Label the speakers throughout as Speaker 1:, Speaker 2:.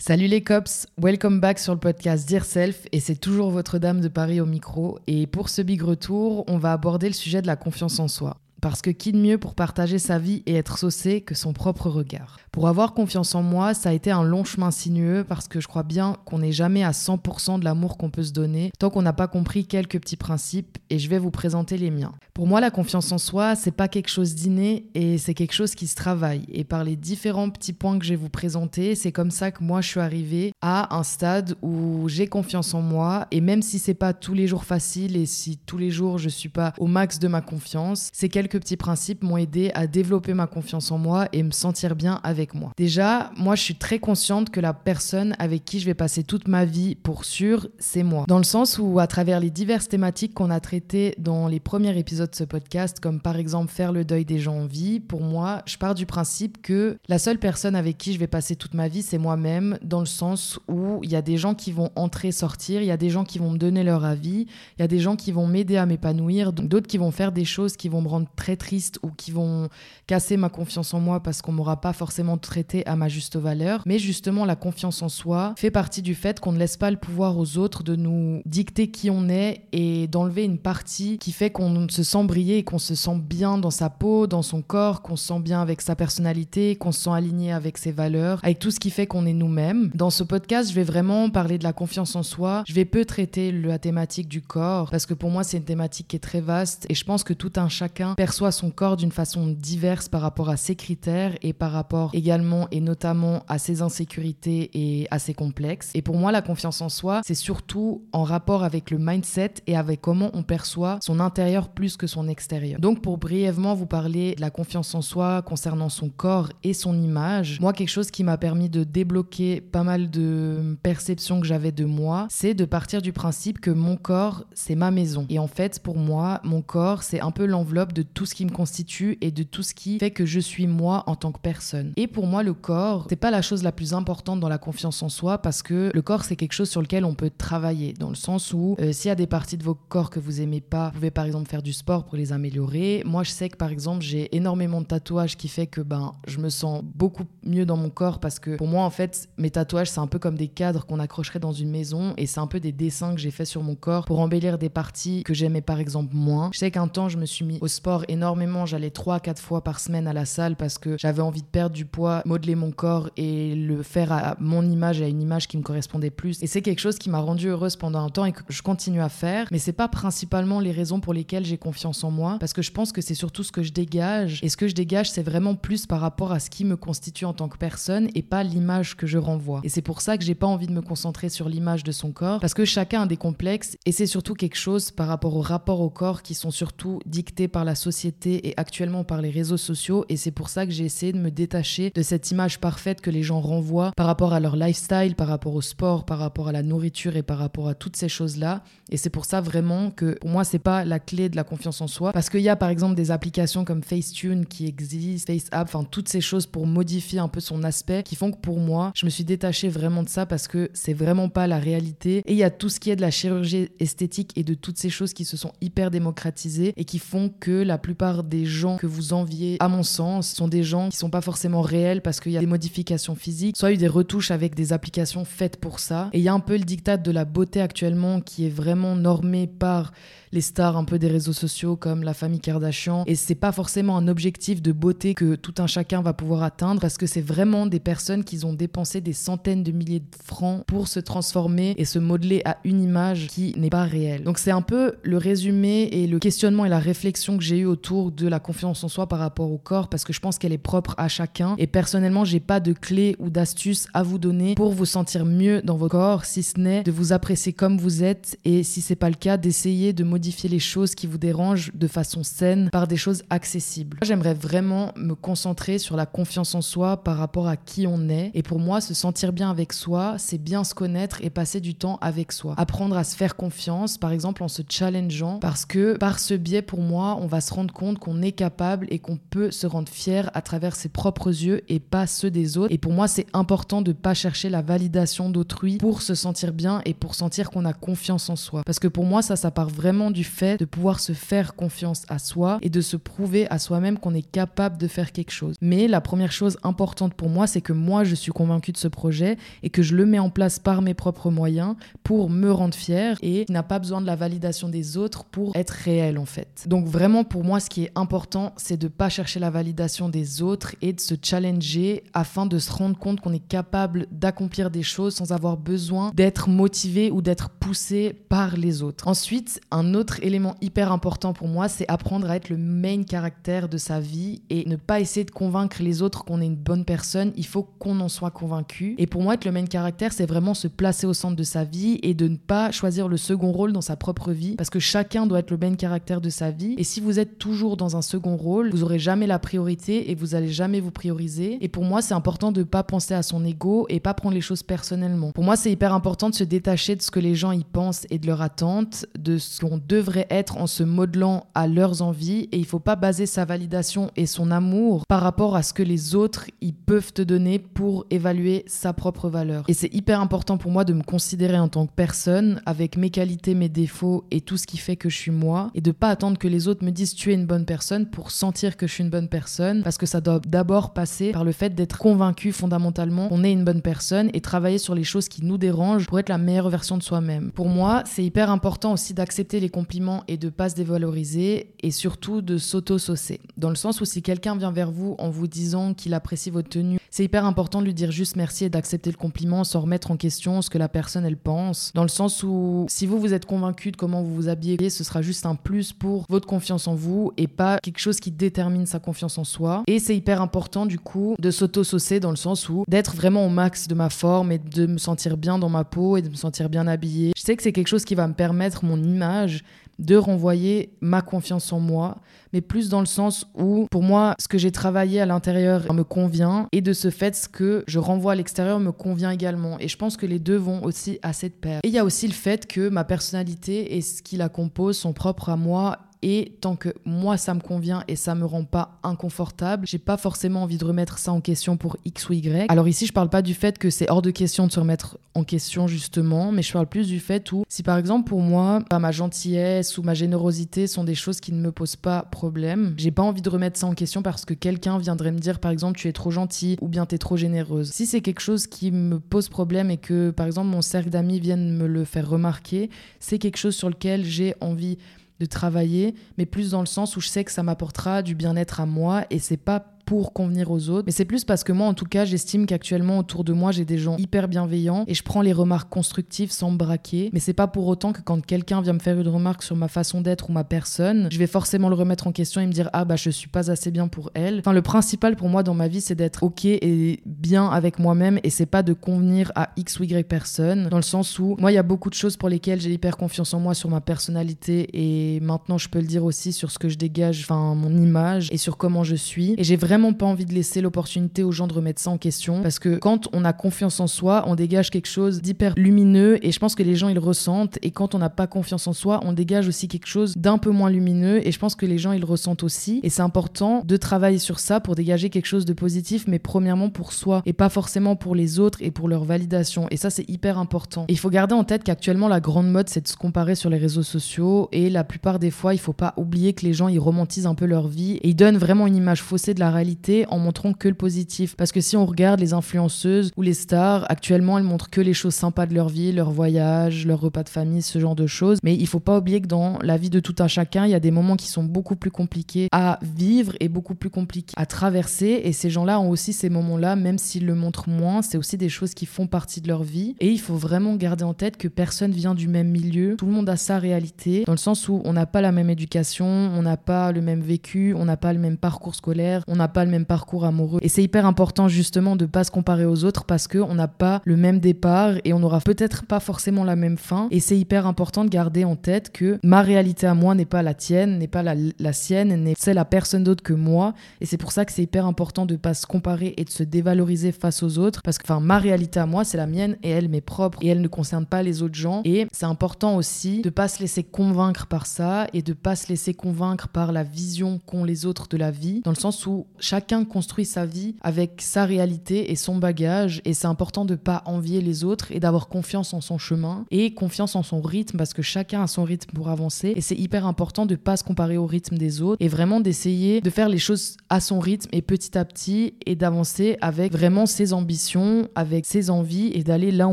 Speaker 1: Salut les cops, welcome back sur le podcast Dear Self et c'est toujours votre dame de Paris au micro et pour ce big retour, on va aborder le sujet de la confiance en soi. Parce que qui de mieux pour partager sa vie et être saucé que son propre regard? Pour avoir confiance en moi, ça a été un long chemin sinueux parce que je crois bien qu'on n'est jamais à 100% de l'amour qu'on peut se donner tant qu'on n'a pas compris quelques petits principes et je vais vous présenter les miens. Pour moi, la confiance en soi, c'est pas quelque chose d'inné et c'est quelque chose qui se travaille. Et par les différents petits points que je vais vous présenter, c'est comme ça que moi je suis arrivée à un stade où j'ai confiance en moi et même si c'est pas tous les jours facile et si tous les jours je suis pas au max de ma confiance, c'est quelque quelques petits principes m'ont aidé à développer ma confiance en moi et me sentir bien avec moi. Déjà, moi, je suis très consciente que la personne avec qui je vais passer toute ma vie pour sûr, c'est moi. Dans le sens où, à travers les diverses thématiques qu'on a traitées dans les premiers épisodes de ce podcast, comme par exemple faire le deuil des gens en vie, pour moi, je pars du principe que la seule personne avec qui je vais passer toute ma vie, c'est moi-même, dans le sens où il y a des gens qui vont entrer, sortir, il y a des gens qui vont me donner leur avis, il y a des gens qui vont m'aider à m'épanouir, d'autres qui vont faire des choses qui vont me rendre très tristes ou qui vont casser ma confiance en moi parce qu'on m'aura pas forcément traité à ma juste valeur. Mais justement, la confiance en soi fait partie du fait qu'on ne laisse pas le pouvoir aux autres de nous dicter qui on est et d'enlever une partie qui fait qu'on se sent briller et qu'on se sent bien dans sa peau, dans son corps, qu'on se sent bien avec sa personnalité, qu'on se sent aligné avec ses valeurs, avec tout ce qui fait qu'on est nous-mêmes. Dans ce podcast, je vais vraiment parler de la confiance en soi. Je vais peu traiter la thématique du corps parce que pour moi, c'est une thématique qui est très vaste et je pense que tout un chacun perçoit son corps d'une façon diverse par rapport à ses critères et par rapport également et notamment à ses insécurités et à ses complexes. Et pour moi, la confiance en soi, c'est surtout en rapport avec le mindset et avec comment on perçoit son intérieur plus que son extérieur. Donc pour brièvement vous parler de la confiance en soi concernant son corps et son image, moi quelque chose qui m'a permis de débloquer pas mal de perceptions que j'avais de moi, c'est de partir du principe que mon corps, c'est ma maison. Et en fait, pour moi, mon corps, c'est un peu l'enveloppe de tout ce qui me constitue et de tout ce qui fait que je suis moi en tant que personne. Et pour moi, le corps, c'est pas la chose la plus importante dans la confiance en soi parce que le corps, c'est quelque chose sur lequel on peut travailler. Dans le sens où, euh, s'il y a des parties de vos corps que vous aimez pas, vous pouvez par exemple faire du sport pour les améliorer. Moi, je sais que par exemple, j'ai énormément de tatouages qui fait que ben, je me sens beaucoup mieux dans mon corps parce que pour moi, en fait, mes tatouages, c'est un peu comme des cadres qu'on accrocherait dans une maison et c'est un peu des dessins que j'ai fait sur mon corps pour embellir des parties que j'aimais par exemple moins. Je sais qu'un temps, je me suis mis au sport énormément. J'allais 3-4 fois par semaine à la salle parce que j'avais envie de perdre du poids, modeler mon corps et le faire à mon image, à une image qui me correspondait plus. Et c'est quelque chose qui m'a rendue heureuse pendant un temps et que je continue à faire. Mais c'est pas principalement les raisons pour lesquelles j'ai confiance en moi parce que je pense que c'est surtout ce que je dégage. Et ce que je dégage, c'est vraiment plus par rapport à ce qui me constitue en tant que personne et pas l'image que je renvoie. Et c'est pour ça que j'ai pas envie de me concentrer sur l'image de son corps parce que chacun a des complexes et c'est surtout quelque chose par rapport au rapport au corps qui sont surtout dictés par la société et actuellement par les réseaux sociaux et c'est pour ça que j'ai essayé de me détacher de cette image parfaite que les gens renvoient par rapport à leur lifestyle, par rapport au sport, par rapport à la nourriture et par rapport à toutes ces choses-là. Et c'est pour ça vraiment que pour moi, c'est pas la clé de la confiance en soi. Parce qu'il y a par exemple des applications comme Facetune qui existent, FaceApp, enfin toutes ces choses pour modifier un peu son aspect qui font que pour moi, je me suis détachée vraiment de ça parce que c'est vraiment pas la réalité. Et il y a tout ce qui est de la chirurgie esthétique et de toutes ces choses qui se sont hyper démocratisées et qui font que la plupart des gens que vous enviez, à mon sens, sont des gens qui sont pas forcément réels parce qu'il y a des modifications physiques, soit eu des retouches avec des applications faites pour ça. Et il y a un peu le dictat de la beauté actuellement qui est vraiment normé par les stars un peu des réseaux sociaux comme la famille Kardashian. Et c'est pas forcément un objectif de beauté que tout un chacun va pouvoir atteindre parce que c'est vraiment des personnes qui ont dépensé des centaines de milliers de francs pour se transformer et se modeler à une image qui n'est pas réelle. Donc c'est un peu le résumé et le questionnement et la réflexion que j'ai eu autour de la confiance en soi par rapport au corps parce que je pense qu'elle est propre à chacun. Et personnellement, j'ai pas de clé ou d'astuce à vous donner pour vous sentir mieux dans votre corps, si ce n'est de vous apprécier comme vous êtes et si c'est pas le cas, d'essayer de modifier les choses qui vous dérangent de façon saine par des choses accessibles. J'aimerais vraiment me concentrer sur la confiance en soi par rapport à qui on est. Et pour moi, se sentir bien avec soi, c'est bien se connaître et passer du temps avec soi. Apprendre à se faire confiance, par exemple en se challengeant, parce que par ce biais, pour moi, on va se compte qu'on est capable et qu'on peut se rendre fier à travers ses propres yeux et pas ceux des autres. Et pour moi, c'est important de pas chercher la validation d'autrui pour se sentir bien et pour sentir qu'on a confiance en soi. Parce que pour moi, ça, ça part vraiment du fait de pouvoir se faire confiance à soi et de se prouver à soi-même qu'on est capable de faire quelque chose. Mais la première chose importante pour moi, c'est que moi, je suis convaincue de ce projet et que je le mets en place par mes propres moyens pour me rendre fière et n'a pas besoin de la validation des autres pour être réel en fait. Donc vraiment pour moi, ce qui est important, c'est de pas chercher la validation des autres et de se challenger afin de se rendre compte qu'on est capable d'accomplir des choses sans avoir besoin d'être motivé ou d'être poussé par les autres. Ensuite, un autre élément hyper important pour moi, c'est apprendre à être le main caractère de sa vie et ne pas essayer de convaincre les autres qu'on est une bonne personne. Il faut qu'on en soit convaincu. Et pour moi, être le main caractère, c'est vraiment se placer au centre de sa vie et de ne pas choisir le second rôle dans sa propre vie parce que chacun doit être le main caractère de sa vie. Et si vous êtes toujours dans un second rôle, vous aurez jamais la priorité et vous allez jamais vous prioriser. Et pour moi, c'est important de pas penser à son ego et pas prendre les choses personnellement. Pour moi, c'est hyper important de se détacher de ce que les gens y pensent et de leur attente, de ce qu'on devrait être en se modelant à leurs envies. Et il faut pas baser sa validation et son amour par rapport à ce que les autres y peuvent te donner pour évaluer sa propre valeur. Et c'est hyper important pour moi de me considérer en tant que personne avec mes qualités, mes défauts et tout ce qui fait que je suis moi et de pas attendre que les autres me disent tu es une bonne personne pour sentir que je suis une bonne personne parce que ça doit d'abord passer par le fait d'être convaincu fondamentalement qu'on est une bonne personne et travailler sur les choses qui nous dérangent pour être la meilleure version de soi-même. Pour moi, c'est hyper important aussi d'accepter les compliments et de pas se dévaloriser et surtout de s'auto-saucer. Dans le sens où si quelqu'un vient vers vous en vous disant qu'il apprécie votre tenue, c'est hyper important de lui dire juste merci et d'accepter le compliment sans remettre en question ce que la personne elle pense. Dans le sens où si vous vous êtes convaincu de comment vous vous habillez, ce sera juste un plus pour votre confiance en vous et pas quelque chose qui détermine sa confiance en soi. Et c'est hyper important du coup de s'auto-saucer dans le sens où d'être vraiment au max de ma forme et de me sentir bien dans ma peau et de me sentir bien habillée. Je sais que c'est quelque chose qui va me permettre mon image de renvoyer ma confiance en moi, mais plus dans le sens où, pour moi, ce que j'ai travaillé à l'intérieur me convient, et de ce fait, ce que je renvoie à l'extérieur me convient également. Et je pense que les deux vont aussi à cette paire. Et il y a aussi le fait que ma personnalité et ce qui la compose sont propres à moi et tant que moi ça me convient et ça me rend pas inconfortable, j'ai pas forcément envie de remettre ça en question pour X ou Y. Alors ici, je parle pas du fait que c'est hors de question de se remettre en question justement, mais je parle plus du fait où si par exemple pour moi, ma gentillesse ou ma générosité sont des choses qui ne me posent pas problème, j'ai pas envie de remettre ça en question parce que quelqu'un viendrait me dire par exemple tu es trop gentil ou bien tu es trop généreuse. Si c'est quelque chose qui me pose problème et que par exemple mon cercle d'amis viennent me le faire remarquer, c'est quelque chose sur lequel j'ai envie de travailler, mais plus dans le sens où je sais que ça m'apportera du bien-être à moi et c'est pas pour convenir aux autres. Mais c'est plus parce que moi, en tout cas, j'estime qu'actuellement autour de moi, j'ai des gens hyper bienveillants et je prends les remarques constructives sans me braquer. Mais c'est pas pour autant que quand quelqu'un vient me faire une remarque sur ma façon d'être ou ma personne, je vais forcément le remettre en question et me dire ah bah je suis pas assez bien pour elle. Enfin, le principal pour moi dans ma vie, c'est d'être ok et bien avec moi-même et c'est pas de convenir à x ou y personne. Dans le sens où moi, il y a beaucoup de choses pour lesquelles j'ai hyper confiance en moi sur ma personnalité et maintenant je peux le dire aussi sur ce que je dégage, enfin mon image et sur comment je suis. Et j'ai vraiment pas envie de laisser l'opportunité aux gens de remettre ça en question parce que quand on a confiance en soi, on dégage quelque chose d'hyper lumineux et je pense que les gens ils le ressentent et quand on n'a pas confiance en soi, on dégage aussi quelque chose d'un peu moins lumineux et je pense que les gens ils le ressentent aussi et c'est important de travailler sur ça pour dégager quelque chose de positif mais premièrement pour soi et pas forcément pour les autres et pour leur validation et ça c'est hyper important. il faut garder en tête qu'actuellement la grande mode c'est de se comparer sur les réseaux sociaux et la plupart des fois il faut pas oublier que les gens ils romantisent un peu leur vie et ils donnent vraiment une image faussée de la réalité en montrant que le positif. Parce que si on regarde les influenceuses ou les stars, actuellement, elles montrent que les choses sympas de leur vie, leur voyage, leur repas de famille, ce genre de choses. Mais il faut pas oublier que dans la vie de tout un chacun, il y a des moments qui sont beaucoup plus compliqués à vivre et beaucoup plus compliqués à traverser. Et ces gens-là ont aussi ces moments-là, même s'ils le montrent moins, c'est aussi des choses qui font partie de leur vie. Et il faut vraiment garder en tête que personne vient du même milieu. Tout le monde a sa réalité, dans le sens où on n'a pas la même éducation, on n'a pas le même vécu, on n'a pas le même parcours scolaire, on n'a pas le même parcours amoureux. Et c'est hyper important justement de pas se comparer aux autres parce que on n'a pas le même départ et on n'aura peut-être pas forcément la même fin. Et c'est hyper important de garder en tête que ma réalité à moi n'est pas la tienne, n'est pas la, la sienne, n'est celle à personne d'autre que moi. Et c'est pour ça que c'est hyper important de pas se comparer et de se dévaloriser face aux autres parce que enfin ma réalité à moi c'est la mienne et elle m'est propre et elle ne concerne pas les autres gens. Et c'est important aussi de pas se laisser convaincre par ça et de pas se laisser convaincre par la vision qu'ont les autres de la vie, dans le sens où chacun construit sa vie avec sa réalité et son bagage, et c'est important de pas envier les autres et d'avoir confiance en son chemin et confiance en son rythme parce que chacun a son rythme pour avancer, et c'est hyper important de pas se comparer au rythme des autres et vraiment d'essayer de faire les choses à son rythme et petit à petit et d'avancer avec vraiment ses ambitions, avec ses envies et d'aller là où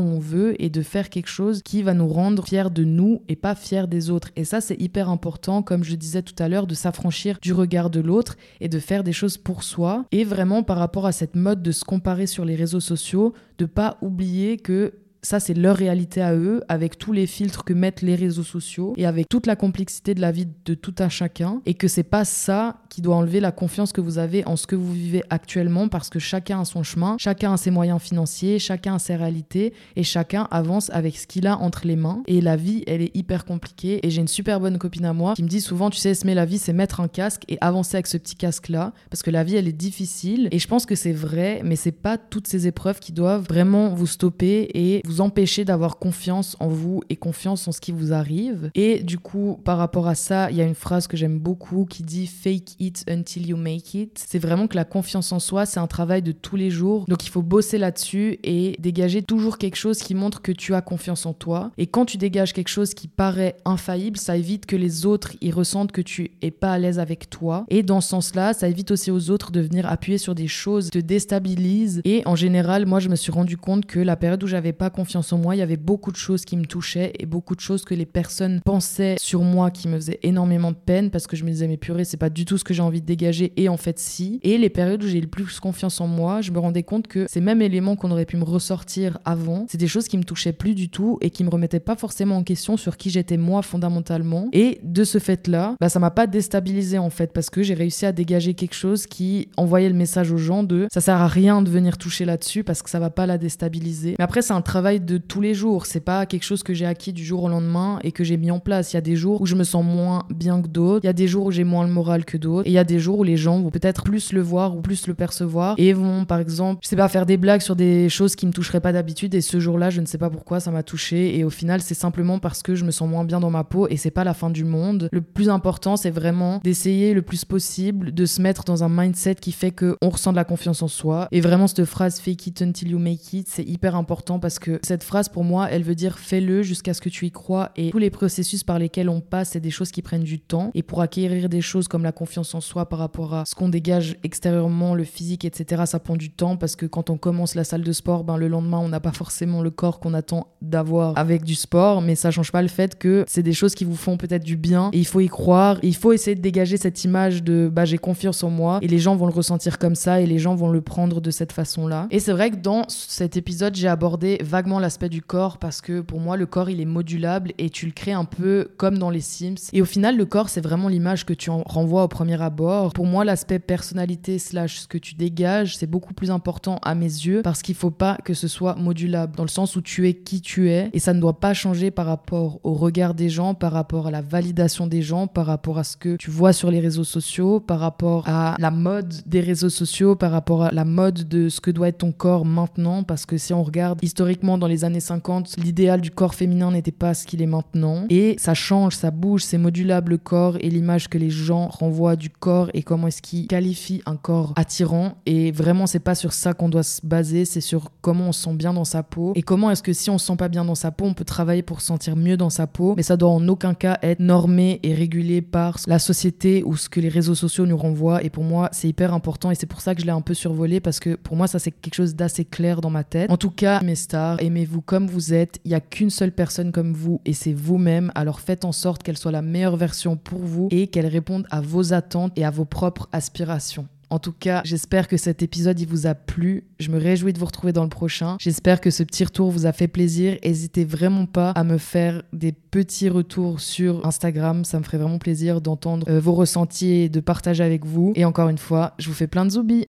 Speaker 1: on veut et de faire quelque chose qui va nous rendre fiers de nous et pas fiers des autres. Et ça, c'est hyper important, comme je disais tout à l'heure, de s'affranchir du regard de l'autre et de faire des choses pour soi. Et vraiment, par rapport à cette mode de se comparer sur les réseaux sociaux, de pas oublier que ça, c'est leur réalité à eux, avec tous les filtres que mettent les réseaux sociaux et avec toute la complexité de la vie de tout un chacun. Et que c'est pas ça qui doit enlever la confiance que vous avez en ce que vous vivez actuellement parce que chacun a son chemin, chacun a ses moyens financiers, chacun a ses réalités et chacun avance avec ce qu'il a entre les mains. Et la vie, elle est hyper compliquée. Et j'ai une super bonne copine à moi qui me dit souvent, tu sais, met la vie, c'est mettre un casque et avancer avec ce petit casque-là parce que la vie, elle est difficile. Et je pense que c'est vrai, mais c'est pas toutes ces épreuves qui doivent vraiment vous stopper et vous empêcher d'avoir confiance en vous et confiance en ce qui vous arrive. Et du coup, par rapport à ça, il y a une phrase que j'aime beaucoup qui dit fake it until you make it. C'est vraiment que la confiance en soi, c'est un travail de tous les jours. Donc il faut bosser là-dessus et dégager toujours quelque chose qui montre que tu as confiance en toi. Et quand tu dégages quelque chose qui paraît infaillible, ça évite que les autres y ressentent que tu es pas à l'aise avec toi. Et dans ce sens-là, ça évite aussi aux autres de venir appuyer sur des choses te déstabilisent. Et en général, moi, je me suis rendu compte que la période où j'avais pas confiance en moi, il y avait beaucoup de choses qui me touchaient et beaucoup de choses que les personnes pensaient sur moi qui me faisaient énormément de peine parce que je me disais mais purée, c'est pas du tout ce que j'ai envie de dégager et en fait si. Et les périodes où j'ai le plus confiance en moi, je me rendais compte que ces mêmes éléments qu'on aurait pu me ressortir avant, c'est des choses qui me touchaient plus du tout et qui me remettaient pas forcément en question sur qui j'étais moi fondamentalement. Et de ce fait-là, bah, ça m'a pas déstabilisé en fait parce que j'ai réussi à dégager quelque chose qui envoyait le message aux gens de ça sert à rien de venir toucher là-dessus parce que ça va pas la déstabiliser. Mais après c'est un travail de tous les jours. C'est pas quelque chose que j'ai acquis du jour au lendemain et que j'ai mis en place. Il y a des jours où je me sens moins bien que d'autres. Il y a des jours où j'ai moins le moral que d'autres. Et il y a des jours où les gens vont peut-être plus le voir ou plus le percevoir et vont, par exemple, je sais pas, faire des blagues sur des choses qui me toucheraient pas d'habitude. Et ce jour-là, je ne sais pas pourquoi ça m'a touché. Et au final, c'est simplement parce que je me sens moins bien dans ma peau et c'est pas la fin du monde. Le plus important, c'est vraiment d'essayer le plus possible de se mettre dans un mindset qui fait que on ressent de la confiance en soi. Et vraiment, cette phrase fake it until you make it, c'est hyper important parce que cette phrase, pour moi, elle veut dire fais-le jusqu'à ce que tu y crois. Et tous les processus par lesquels on passe, c'est des choses qui prennent du temps. Et pour acquérir des choses comme la confiance en soi par rapport à ce qu'on dégage extérieurement, le physique, etc., ça prend du temps parce que quand on commence la salle de sport, ben, le lendemain, on n'a pas forcément le corps qu'on attend d'avoir avec du sport. Mais ça change pas le fait que c'est des choses qui vous font peut-être du bien. Et il faut y croire. il faut essayer de dégager cette image de bah, j'ai confiance en moi. Et les gens vont le ressentir comme ça et les gens vont le prendre de cette façon-là. Et c'est vrai que dans cet épisode, j'ai abordé vaguement l'aspect du corps parce que pour moi, le corps, il est modulable et tu le crées un peu comme dans les Sims. Et au final, le corps, c'est vraiment l'image que tu en renvoies au premier abord. Pour moi, l'aspect personnalité slash ce que tu dégages, c'est beaucoup plus important à mes yeux parce qu'il faut pas que ce soit modulable dans le sens où tu es qui tu es et ça ne doit pas changer par rapport au regard des gens, par rapport à la validation des gens, par rapport à ce que tu vois sur les réseaux sociaux, par rapport à la mode des réseaux sociaux, par rapport à la mode de ce que doit être ton corps maintenant parce que si on regarde historiquement dans les années 50, l'idéal du corps féminin n'était pas ce qu'il est maintenant. Et ça change, ça bouge, c'est modulable le corps et l'image que les gens renvoient du corps et comment est-ce qu'ils qualifient un corps attirant. Et vraiment, c'est pas sur ça qu'on doit se baser, c'est sur comment on se sent bien dans sa peau et comment est-ce que si on se sent pas bien dans sa peau, on peut travailler pour se sentir mieux dans sa peau. Mais ça doit en aucun cas être normé et régulé par la société ou ce que les réseaux sociaux nous renvoient. Et pour moi, c'est hyper important et c'est pour ça que je l'ai un peu survolé parce que pour moi, ça c'est quelque chose d'assez clair dans ma tête. En tout cas, mes stars, aimez-vous comme vous êtes. Il y a qu'une seule personne comme vous et c'est vous-même. Alors faites en sorte qu'elle soit la meilleure version pour vous et qu'elle réponde à vos attentes et à vos propres aspirations. En tout cas, j'espère que cet épisode il vous a plu. Je me réjouis de vous retrouver dans le prochain. J'espère que ce petit retour vous a fait plaisir. N'hésitez vraiment pas à me faire des petits retours sur Instagram. Ça me ferait vraiment plaisir d'entendre euh, vos ressentis et de partager avec vous. Et encore une fois, je vous fais plein de zoubis.